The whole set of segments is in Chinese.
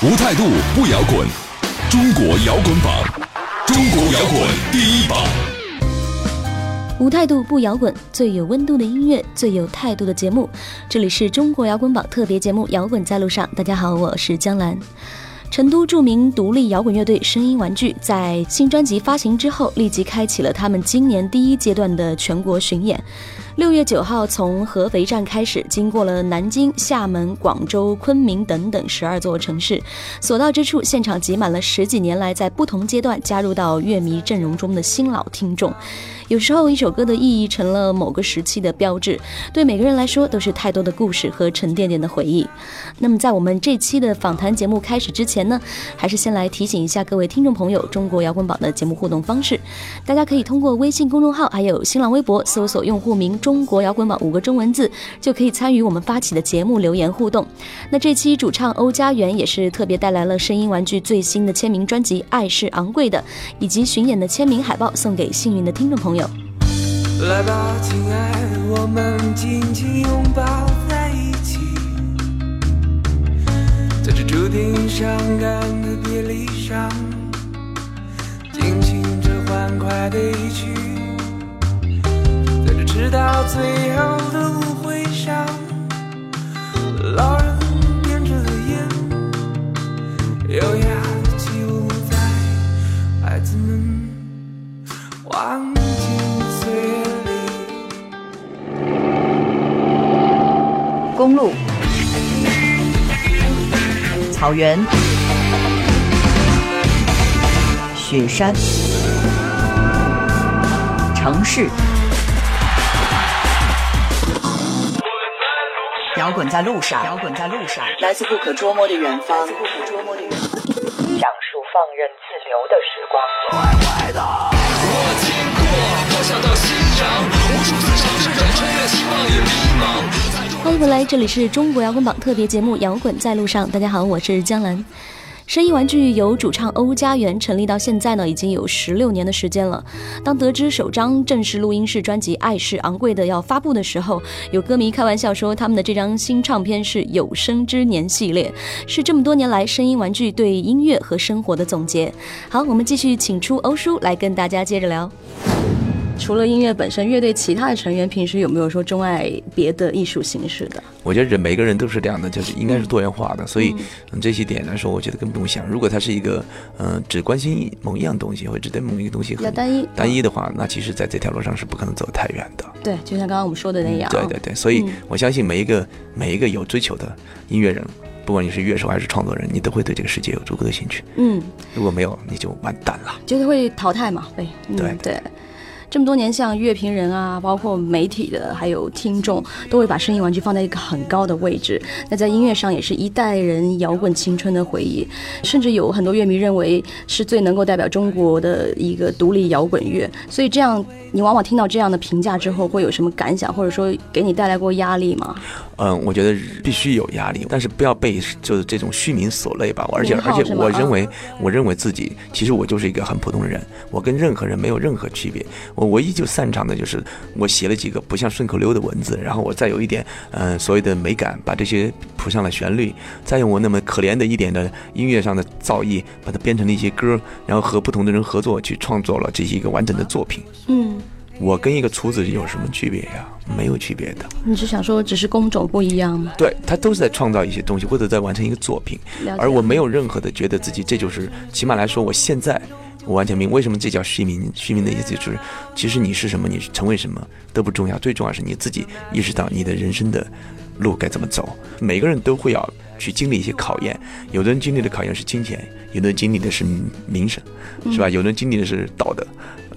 无态度不摇滚，中国摇滚榜，中国摇滚第一榜。无态度不摇滚，最有温度的音乐，最有态度的节目。这里是中国摇滚榜特别节目《摇滚在路上》。大家好，我是江兰。成都著名独立摇滚乐队声音玩具在新专辑发行之后，立即开启了他们今年第一阶段的全国巡演。六月九号从合肥站开始，经过了南京、厦门、广州、昆明等等十二座城市，所到之处，现场挤满了十几年来在不同阶段加入到乐迷阵容中的新老听众。有时候，一首歌的意义成了某个时期的标志，对每个人来说都是太多的故事和沉甸甸的回忆。那么，在我们这期的访谈节目开始之前呢，还是先来提醒一下各位听众朋友，中国摇滚榜的节目互动方式，大家可以通过微信公众号还有新浪微博搜索用户名。中国摇滚榜五个中文字就可以参与我们发起的节目留言互动。那这期主唱欧家园也是特别带来了声音玩具最新的签名专辑《爱是昂贵的》，以及巡演的签名海报送给幸运的听众朋友。来吧，亲爱，我们紧紧拥抱在一起，在这注定伤感的别离上，尽情这欢快的一曲。直到最后的舞会上，老人点着烟，优雅的起舞在孩子们忘情岁月里。公路、草原、雪山、城市。摇滚在路上，摇滚在路上，来自不可捉摸的远方，不可捉摸的远方，讲述放任自流的时光。坏坏的，我经过，我想到夕阳，无数次尝试着穿越希望与迷茫。欢迎回来，这里是中国摇滚榜特别节目《摇滚在路上》，大家好，我是江兰。声音玩具由主唱欧家园成立到现在呢，已经有十六年的时间了。当得知首张正式录音室专辑《爱是昂贵的》要发布的时候，有歌迷开玩笑说，他们的这张新唱片是有生之年系列，是这么多年来声音玩具对音乐和生活的总结。好，我们继续请出欧叔来跟大家接着聊。除了音乐本身，乐队其他的成员平时有没有说钟爱别的艺术形式的？我觉得人每个人都是这样的，就是应该是多元化的。所以这些点来说，我觉得根本不用想。如果他是一个嗯只关心某一样东西，或者只对某一个东西很单一单一的话，那其实在这条路上是不可能走太远的。对，就像刚刚我们说的那样。对对对，所以我相信每一个每一个有追求的音乐人，不管你是乐手还是创作人，你都会对这个世界有足够的兴趣。嗯，如果没有，你就完蛋了。就是会淘汰嘛？对对对。这么多年，像乐评人啊，包括媒体的，还有听众，都会把声音玩具放在一个很高的位置。那在音乐上，也是一代人摇滚青春的回忆，甚至有很多乐迷认为是最能够代表中国的一个独立摇滚乐。所以，这样你往往听到这样的评价之后，会有什么感想，或者说给你带来过压力吗？嗯，我觉得必须有压力，但是不要被就是这种虚名所累吧。而且，而且，我认为，我认为自己其实我就是一个很普通的人，我跟任何人没有任何区别。我唯一就擅长的就是我写了几个不像顺口溜的文字，然后我再有一点嗯所谓的美感，把这些谱上了旋律，再用我那么可怜的一点的音乐上的造诣，把它编成了一些歌，然后和不同的人合作去创作了这些一个完整的作品。嗯，我跟一个厨子有什么区别呀？没有区别的。你是想说只是工种不一样吗？对他都是在创造一些东西，或者在完成一个作品，而我没有任何的觉得自己这就是起码来说我现在。我完全明为什么这叫虚名。虚名的意思就是，其实你是什么，你成为什么都不重要，最重要是你自己意识到你的人生的路该怎么走。每个人都会要去经历一些考验，有的人经历的考验是金钱，有的人经历的是名声，是吧？有的人经历的是道德，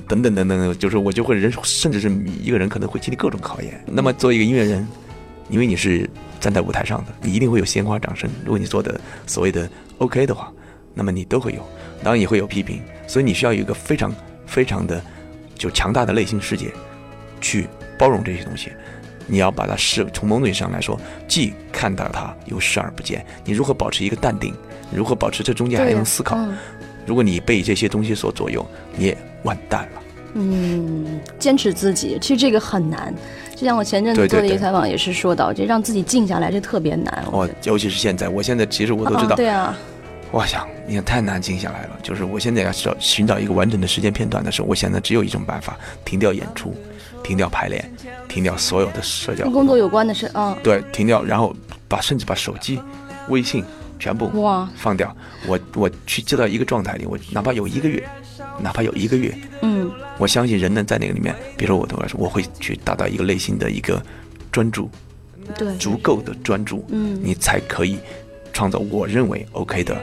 等等等等，就是我就会人，甚至是一个人可能会经历各种考验。那么作为一个音乐人，因为你是站在舞台上的，你一定会有鲜花掌声。如果你做的所谓的 OK 的话。那么你都会有，当然也会有批评，所以你需要有一个非常非常的就强大的内心世界，去包容这些东西。你要把它视从某种意义上来说，既看到它，又视而不见。你如何保持一个淡定？如何保持这中间还能思考？如果你被这些东西所左右，你也完蛋了。嗯，坚持自己，其实这个很难。就像我前阵子做的一个采访也是说到，就让自己静下来，这特别难。哦，尤其是现在，我现在其实我都知道。对啊。我想，你也太难静下来了。就是我现在要找寻找一个完整的时间片段的时候，我现在只有一种办法：停掉演出，停掉排练，停掉所有的社交。跟工作有关的事啊。对，停掉，然后把甚至把手机、微信全部哇放掉。我我去接到一个状态里，我哪怕有一个月，哪怕有一个月，嗯，我相信人能在那个里面，比如说我对我来说，我会去达到一个内心的一个专注，对，足够的专注，嗯，你才可以创造我认为 OK 的。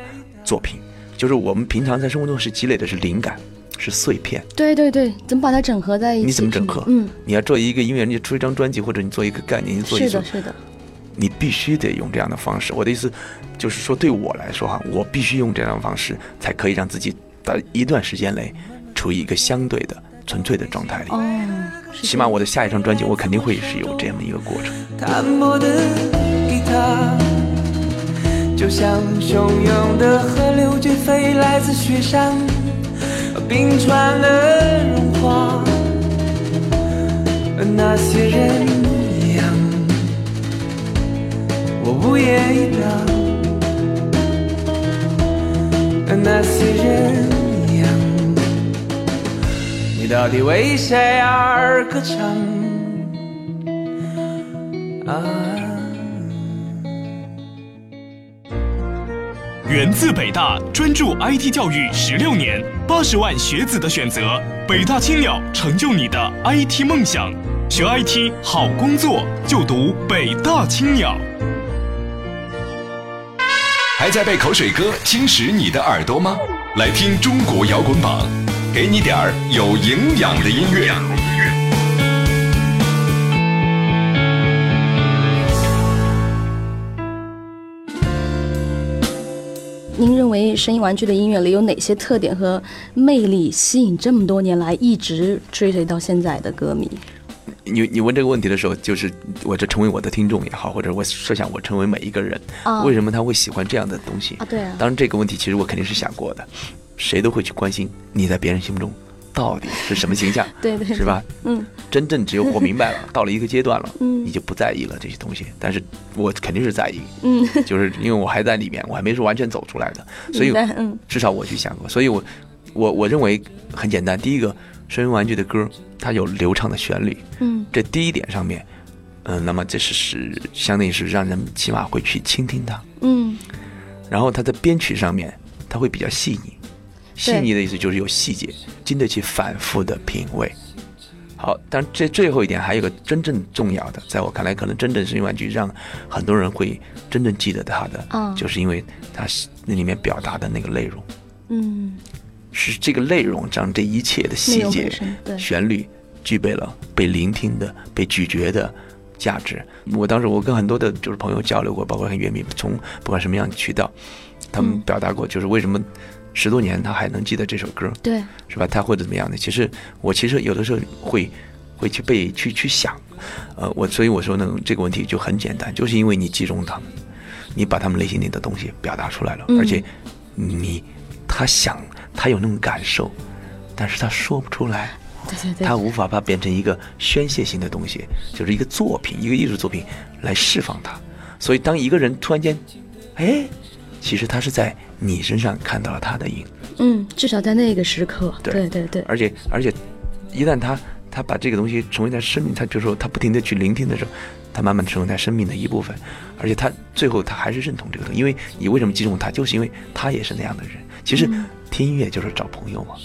作品就是我们平常在生活中是积累的是灵感，是碎片。对对对，怎么把它整合在一起？你怎么整合？嗯，你要做一个音乐人，你出一张专辑，或者你做一个概念，你做一是的，是的。你必须得用这样的方式。我的意思就是说，对我来说哈，我必须用这样的方式，才可以让自己在一段时间内处于一个相对的纯粹的状态里。哦，起码我的下一张专辑，我肯定会是有这样的一个过程。就像汹涌的河流，绝非来自雪山冰川的融化。那些人一样，我无言以表。那些人一样，你到底为谁而歌唱？啊。源自北大，专注 IT 教育十六年，八十万学子的选择。北大青鸟，成就你的 IT 梦想。学 IT 好工作，就读北大青鸟。还在被口水歌侵蚀你的耳朵吗？来听中国摇滚榜，给你点儿有营养的音乐。您认为声音玩具的音乐里有哪些特点和魅力，吸引这么多年来一直追随到现在的歌迷？你你问这个问题的时候，就是我这成为我的听众也好，或者我设想我成为每一个人，为什么他会喜欢这样的东西啊？对啊。当然这个问题其实我肯定是想过的，谁都会去关心你在别人心目中。到底是什么形象？对对，是吧？嗯，真正只有我明白了，到了一个阶段了，嗯，你就不在意了这些东西。但是我肯定是在意，嗯，就是因为我还在里面，我还没是完全走出来的，所以至少我去想过。所以我我我认为很简单，第一个，声音玩具的歌它有流畅的旋律，嗯，这第一点上面，嗯，那么这是是相当于是让人起码会去倾听它，嗯，然后它的编曲上面它会比较细腻。细腻的意思就是有细节，经得起反复的品味。好，但这最后一点还有个真正重要的，在我看来，可能真正是音玩具让很多人会真正记得它的，嗯，就是因为它那里面表达的那个内容，嗯，是这个内容让这一切的细节、旋律具备了被聆听的、被咀嚼的价值。我当时我跟很多的就是朋友交流过，包括跟乐迷，从不管什么样的渠道，他们表达过，就是为什么。十多年，他还能记得这首歌，对，是吧？他会怎么样的？其实我其实有的时候会会去被去去想，呃，我所以我说呢，这个问题就很简单，就是因为你集中他们，你把他们内心里的东西表达出来了，而且你他想他有那种感受，但是他说不出来，对对对，他无法把它变成一个宣泄性的东西，就是一个作品，一个艺术作品来释放它。所以当一个人突然间，哎。其实他是在你身上看到了他的影，嗯，至少在那个时刻，对对对。而且而且，一旦他他把这个东西成为他生命，他就说他不停的去聆听的时候，他慢慢成为他生命的一部分。而且他最后他还是认同这个东西，因为你为什么击中他，就是因为他也是那样的人。其实听音乐就是找朋友嘛，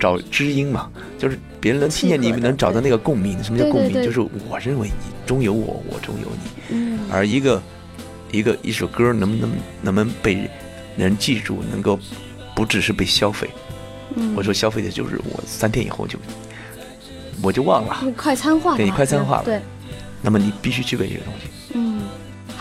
找知音嘛，就是别人能听见你们能找到那个共鸣。什么叫共鸣？就是我认为你中有我，我中有你。嗯。而一个。一个一首歌能不能能不能被人记住，能够不只是被消费？我说消费的就是我三天以后就我就忘了，快餐化，对你快餐化了。对，那么你必须具备这个东西。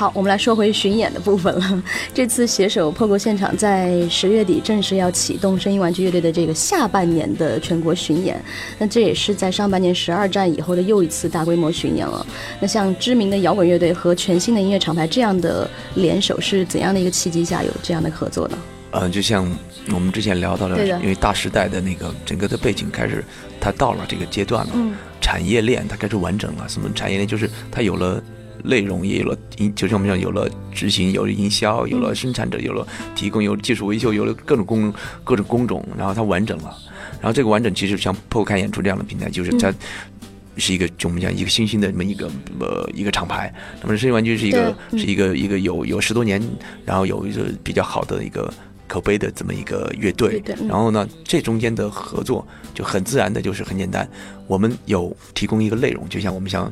嗯。好，我们来说回巡演的部分了。这次携手破国现场在十月底正式要启动声音玩具乐队的这个下半年的全国巡演，那这也是在上半年十二站以后的又一次大规模巡演了。那像知名的摇滚乐队和全新的音乐厂牌这样的联手，是怎样的一个契机下有这样的合作呢？嗯，就像我们之前聊到了，因为大时代的那个整个的背景开始，它到了这个阶段了，产业链它开始完整了。什么产业链？就是它有了。内容也有了，就像我们讲，有了执行，有了营销，有了生产者，有了提供，有技术维修，有了各种工各种工种，然后它完整了。然后这个完整其实像 PO 开演出这样的平台，就是它是一个就我们讲一个新兴的这么一个呃一个厂牌。那么声音玩具是一个是一个一个有有十多年，然后有一个比较好的一个。口碑的这么一个乐队，然后呢，这中间的合作就很自然的，就是很简单。我们有提供一个内容，就像我们想，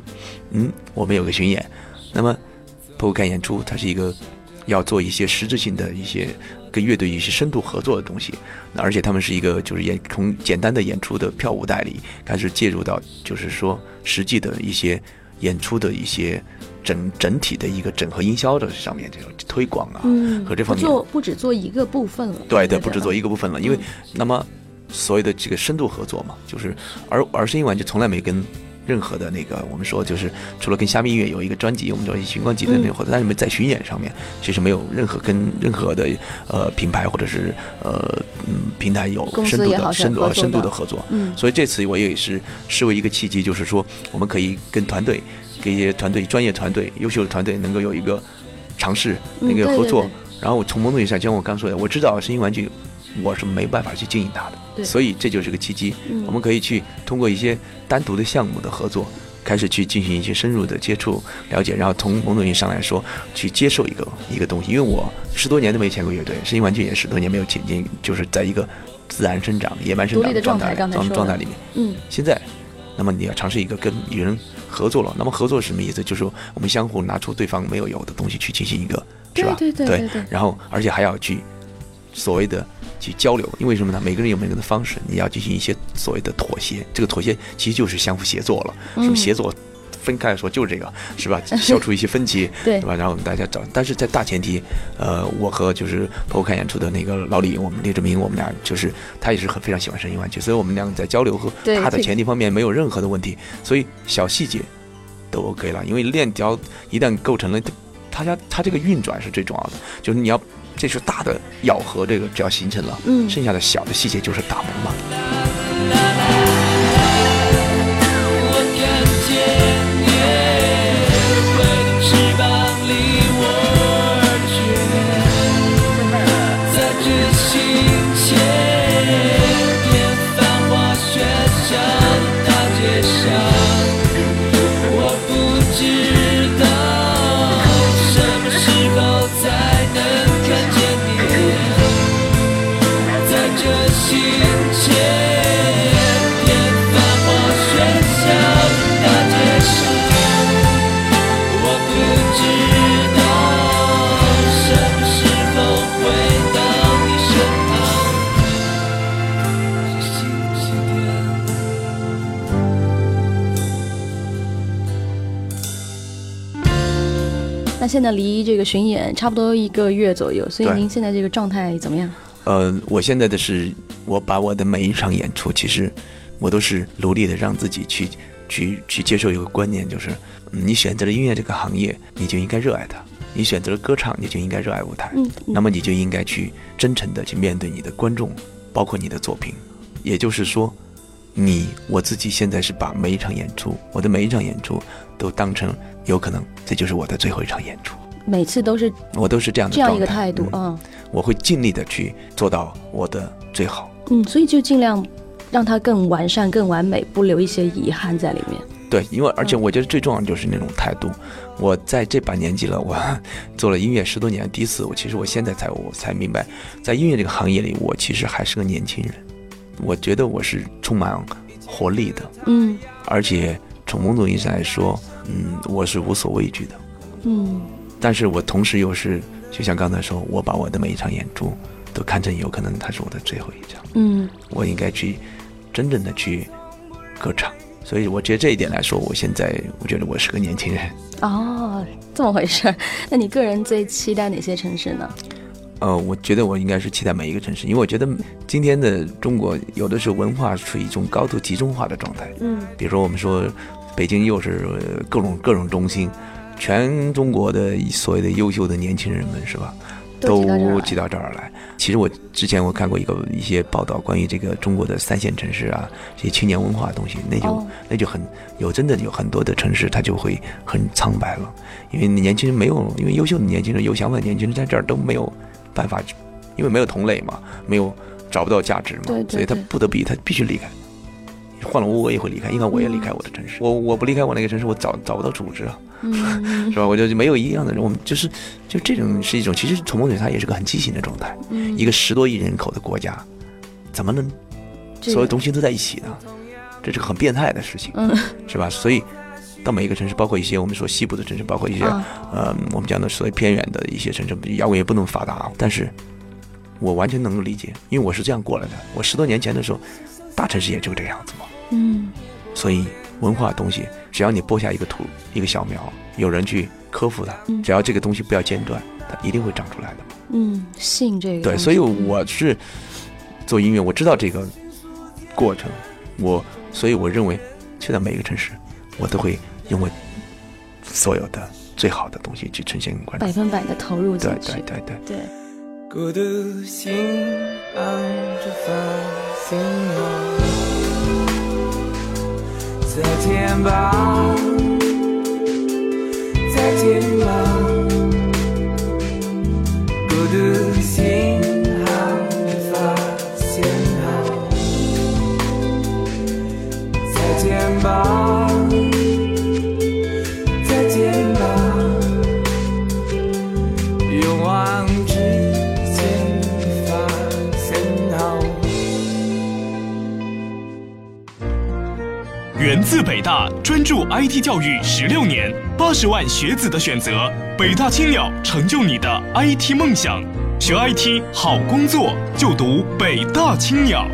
嗯，我们有个巡演，那么铺开演出，它是一个要做一些实质性的一些跟乐队一些深度合作的东西。那而且他们是一个就是演从简单的演出的票务代理开始介入到就是说实际的一些演出的一些。整整体的一个整合营销的上面这种推广啊，和这方面做不只做一个部分了。对对，不只做一个部分了，因为那么所谓的这个深度合作嘛，就是而而声音玩就从来没跟任何的那个我们说就是除了跟虾米音乐有一个专辑，我们叫寻光集的那个合作，但是没在巡演上面其实没有任何跟任何的呃品牌或者是呃嗯平台有深度的深度深度的合作。嗯，所以这次我也是视为一个契机，就是说我们可以跟团队。给一些团队、专业团队、优秀的团队能够有一个尝试、那个合作，然后我从某种意义上，像我刚说的，我知道声音玩具，我是没办法去经营它的，所以这就是个契机，我们可以去通过一些单独的项目的合作，开始去进行一些深入的接触、了解，然后从某种意义上来说，去接受一个一个东西。因为我十多年都没签过乐队，声音玩具也十多年没有进进，就是在一个自然生长、野蛮生长的状态状状态里面。嗯，现在，那么你要尝试一个跟与人。合作了，那么合作是什么意思？就是说我们相互拿出对方没有有的东西去进行一个，是吧？对对对对。然后，而且还要去所谓的去交流，因为什么呢？每个人有每个人的方式，你要进行一些所谓的妥协。这个妥协其实就是相互协作了，什么协作？分开来说就是这个，是吧？消除一些分歧，对，是吧？然后我们大家找，但是在大前提，呃，我和就是包括看演出的那个老李，我们李志明，我们俩就是他也是很非常喜欢声音玩具，所以我们两个在交流和他的前提方面没有任何的问题，所以小细节都 OK 了。因为链条一旦构成了，他家他这个运转是最重要的，就是你要这是大的咬合，这个只要形成了，嗯，剩下的小的细节就是打磨嘛。现在离这个巡演差不多一个月左右，所以您现在这个状态怎么样？呃，我现在的是，我把我的每一场演出，其实我都是努力的让自己去去去接受一个观念，就是你选择了音乐这个行业，你就应该热爱它；你选择了歌唱，你就应该热爱舞台。嗯，那么你就应该去真诚的去面对你的观众，包括你的作品。也就是说，你我自己现在是把每一场演出，我的每一场演出都当成。有可能这就是我的最后一场演出，每次都是我都是这样的这样一个态度嗯，我会尽力的去做到我的最好，嗯，所以就尽量让它更完善、更完美，不留一些遗憾在里面。对，因为而且我觉得最重要的就是那种态度。我在这把年纪了，我 做了音乐十多年，第一次我其实我现在才我才明白，在音乐这个行业里，我其实还是个年轻人。我觉得我是充满活力的，嗯，而且从某种意义上来说。嗯，我是无所畏惧的，嗯，但是我同时又是，就像刚才说，我把我的每一场演出都看成有可能它是我的最后一场，嗯，我应该去真正的去歌唱，所以我觉得这一点来说，我现在我觉得我是个年轻人。哦，这么回事。那你个人最期待哪些城市呢？呃，我觉得我应该是期待每一个城市，因为我觉得今天的中国有的时候文化处于一种高度集中化的状态。嗯，比如说我们说北京又是各种各种中心，全中国的所谓的优秀的年轻人们是吧？都挤到这儿来。其实我之前我看过一个一些报道，关于这个中国的三线城市啊，这些青年文化的东西，那就那就很有真的有很多的城市，它就会很苍白了，因为年轻人没有，因为优秀的年轻人、有想法的年轻人在这儿都没有。办法，因为没有同类嘛，没有找不到价值嘛，所以他不得不他必须离开。换了我，我也会离开，因为我也离开我的城市。我我不离开我那个城市，我找找不到组织啊，是吧？我就没有一样的人。我们就是就这种是一种，其实从某种它也是个很畸形的状态。一个十多亿人口的国家，怎么能所有东西都在一起呢？这是个很变态的事情，是吧？所以。到每一个城市，包括一些我们说西部的城市，包括一些呃，我们讲的所谓偏远的一些城市，摇滚也不那么发达。但是，我完全能够理解，因为我是这样过来的。我十多年前的时候，大城市也就这样子嘛。嗯。所以，文化东西，只要你播下一个土，一个小苗，有人去呵护它，只要这个东西不要间断，它一定会长出来的。嗯，信这个。对，所以我是做音乐，我知道这个过程，我所以我认为去到每一个城市，我都会。用我所有的最好的东西去呈现给观众，百分百的投入进去。对对对对。孤独心按着发信号，再见吧，再见吧。孤独心按着发信号，再见吧。大，专注 IT 教育十六年，八十万学子的选择，北大青鸟成就你的 IT 梦想。学 IT 好工作，就读北大青鸟。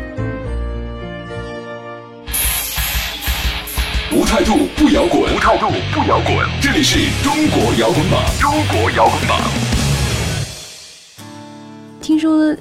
无态度不摇滚，无态度不摇滚。这里是中国摇滚榜，中国摇滚榜。听说。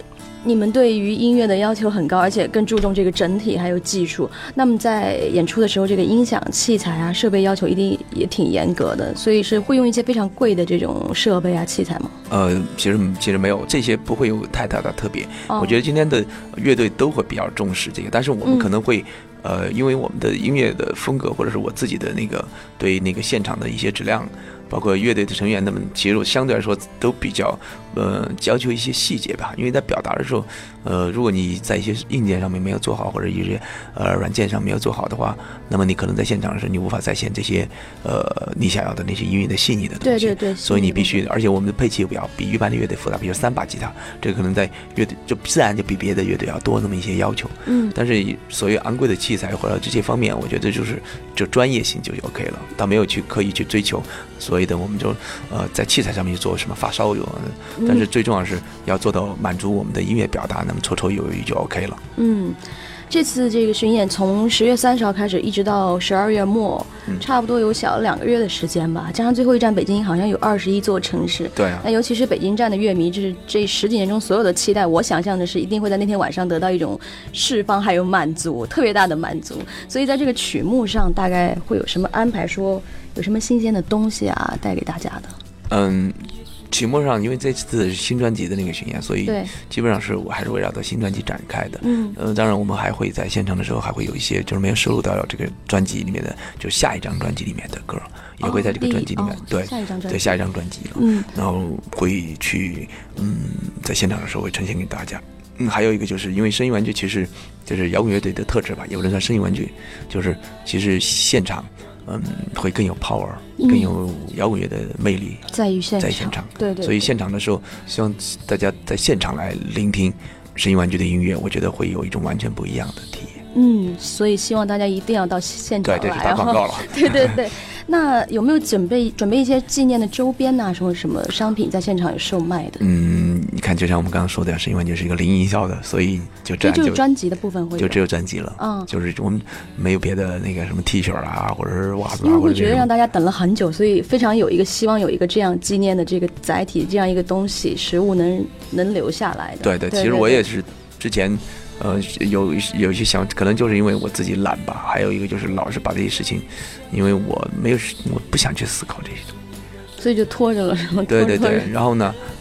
你们对于音乐的要求很高，而且更注重这个整体还有技术。那么在演出的时候，这个音响器材啊、设备要求一定也挺严格的，所以是会用一些非常贵的这种设备啊、器材吗？呃，其实其实没有，这些不会有太大的特别。我觉得今天的乐队都会比较重视这个，但是我们可能会，呃，因为我们的音乐的风格，或者是我自己的那个对那个现场的一些质量。包括乐队的成员，他们其实相对来说都比较，呃，要求一些细节吧。因为在表达的时候，呃，如果你在一些硬件上面没有做好，或者一些呃软件上没有做好的话，那么你可能在现场的时候，你无法再现这些呃你想要的那些音乐的细腻的东西。对对对。所以你必须，而且我们的配器又比较比一般的乐队复杂，比如三把吉他，这可能在乐队就自然就比别的乐队要多那么一些要求。嗯。但是所谓昂贵的器材或者这些方面，我觉得就是就专业性就 OK 了，倒没有去刻意去追求。所所以的，我们就呃在器材上面去做什么发烧友，但是最重要是要做到满足我们的音乐表达，那么绰绰有余就 OK 了。嗯。这次这个巡演从十月三十号开始，一直到十二月末，差不多有小两个月的时间吧。加上最后一站北京，好像有二十一座城市。对啊。那尤其是北京站的乐迷，就是这十几年中所有的期待，我想象的是一定会在那天晚上得到一种释放，还有满足，特别大的满足。所以在这个曲目上，大概会有什么安排？说有什么新鲜的东西啊，带给大家的？嗯。曲目上，因为这次是新专辑的那个巡演，所以基本上是我还是围绕着新专辑展开的。嗯，呃，当然我们还会在现场的时候，还会有一些就是没有收录到这个专辑里面的，就下一张专辑里面的歌，也会在这个专辑里面。对，下一张专辑，对下一张专辑了。嗯，然后会去，嗯，在现场的时候会呈现给大家。嗯，还有一个就是因为声音玩具其实就是摇滚乐队的特质吧，有人说声音玩具就是其实现场。嗯，会更有 power，更有摇滚乐的魅力，在于现在现场，对对。所以现场的时候，希望大家在现场来聆听声音玩具的音乐，我觉得会有一种完全不一样的体验。嗯，所以希望大家一定要到现场来。对对，打广告了。对对对。那有没有准备准备一些纪念的周边呐？什么什么商品在现场有售卖的？嗯，你看，就像我们刚刚说的，声音完全是一个零营销的，所以就这样就是专辑的部分会就只有专辑了。嗯，就是我们没有别的那个什么 T 恤啊，或者是袜子啊，因为会觉得让大家等了很久，所以非常有一个希望有一个这样纪念的这个载体，这样一个东西食物能能留下来的。对对，其实我也是之前。呃，有有一些想，可能就是因为我自己懒吧，还有一个就是老是把这些事情，因为我没有，我不想去思考这些东西，所以就拖着了，是吗？对对对，然后呢，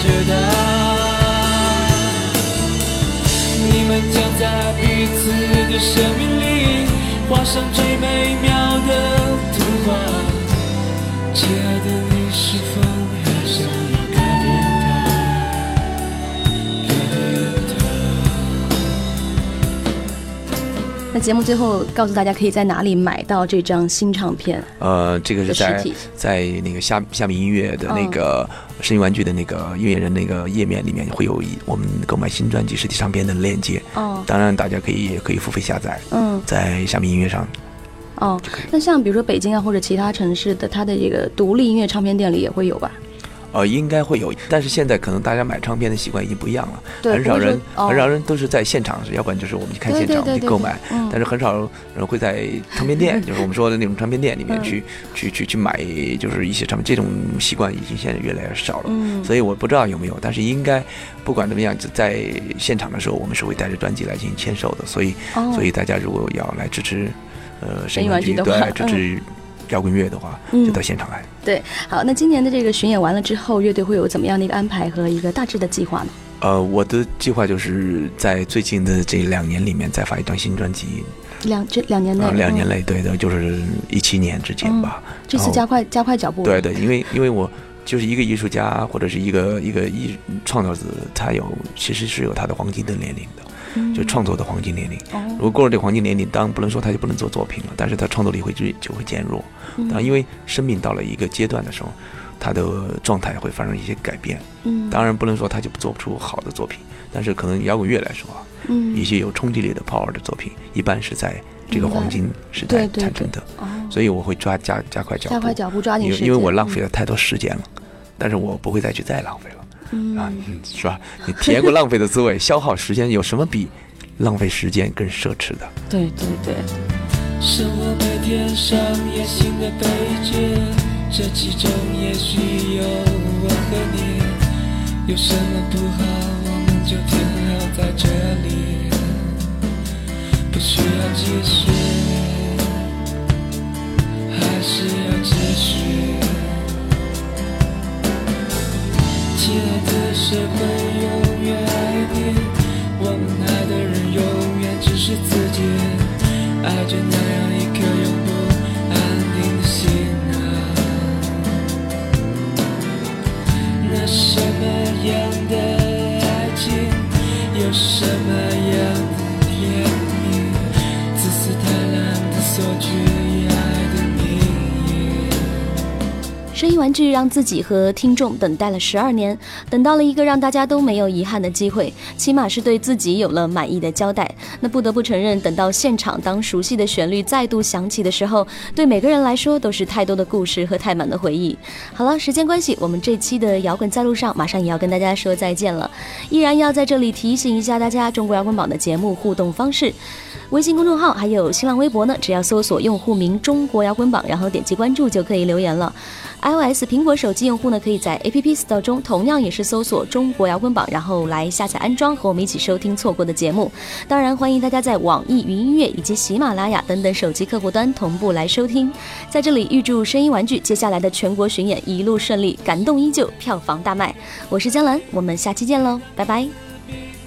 爱着他。你们将在彼此的生命里画上最美妙的图画，亲爱的，你是否那节目最后告诉大家，可以在哪里买到这张新唱片？呃，这个是在在那个虾虾米音乐的那个声音玩具的那个音乐人那个页面里面会有一我们购买新专辑实体唱片的链接。哦，当然大家可以也可以付费下载。嗯，在虾米音乐上。哦，那像比如说北京啊或者其他城市的，它的这个独立音乐唱片店里也会有吧？呃，应该会有，但是现在可能大家买唱片的习惯已经不一样了，很少人，哦、很少人都是在现场，要不然就是我们去看现场去购买，但是很少人会在唱片店，就是我们说的那种唱片店里面去、嗯、去去去买，就是一些唱片，这种习惯已经现在越来越少了，嗯，所以我不知道有没有，但是应该不管怎么样，在现场的时候，我们是会带着专辑来进行签售的，所以，哦、所以大家如果要来支持，呃，声音玩具对，支持。嗯摇滚乐的话，就到现场来。对，好，那今年的这个巡演完了之后，乐队会有怎么样的一个安排和一个大致的计划呢？呃，我的计划就是在最近的这两年里面再发一张新专辑。两这两年内，啊、两年内，对的，就是一七年之前吧。嗯、这次加快加快脚步。对对，因为因为我就是一个艺术家或者是一个一个艺创造者，他有其实是有他的黄金的年龄的。就创作的黄金年龄，如果过了这个黄金年龄，当然不能说他就不能做作品了，但是他创作力会就就会减弱。当然，因为生命到了一个阶段的时候，他的状态会发生一些改变。嗯，当然不能说他就做不出好的作品，但是可能摇滚乐来说一些有冲击力的 power 的作品，一般是在这个黄金时代产生的。哦，所以我会抓加加快脚步，加快脚步抓紧时间，因为我浪费了太多时间了，但是我不会再去再浪费了。嗯啊，是吧？你体验过浪费的滋味，消耗时间，有什么比？浪费时间更奢侈的，对对对。生活每天上演新的悲剧，这其中也许有我和你。有什么不好，我们就停留在这里，不需要继续，还是要继续。亲爱的，谁会永远爱你？我们爱的人永远只是自己，爱着那样声音玩具让自己和听众等待了十二年，等到了一个让大家都没有遗憾的机会，起码是对自己有了满意的交代。那不得不承认，等到现场，当熟悉的旋律再度响起的时候，对每个人来说都是太多的故事和太满的回忆。好了，时间关系，我们这期的摇滚在路上马上也要跟大家说再见了，依然要在这里提醒一下大家，中国摇滚榜的节目互动方式。微信公众号还有新浪微博呢，只要搜索用户名“中国摇滚榜”，然后点击关注就可以留言了。iOS 苹果手机用户呢，可以在 App Store 中同样也是搜索“中国摇滚榜”，然后来下载安装，和我们一起收听错过的节目。当然，欢迎大家在网易云音乐以及喜马拉雅等等手机客户端同步来收听。在这里，预祝声音玩具接下来的全国巡演一路顺利，感动依旧，票房大卖。我是江兰，我们下期见喽，拜拜。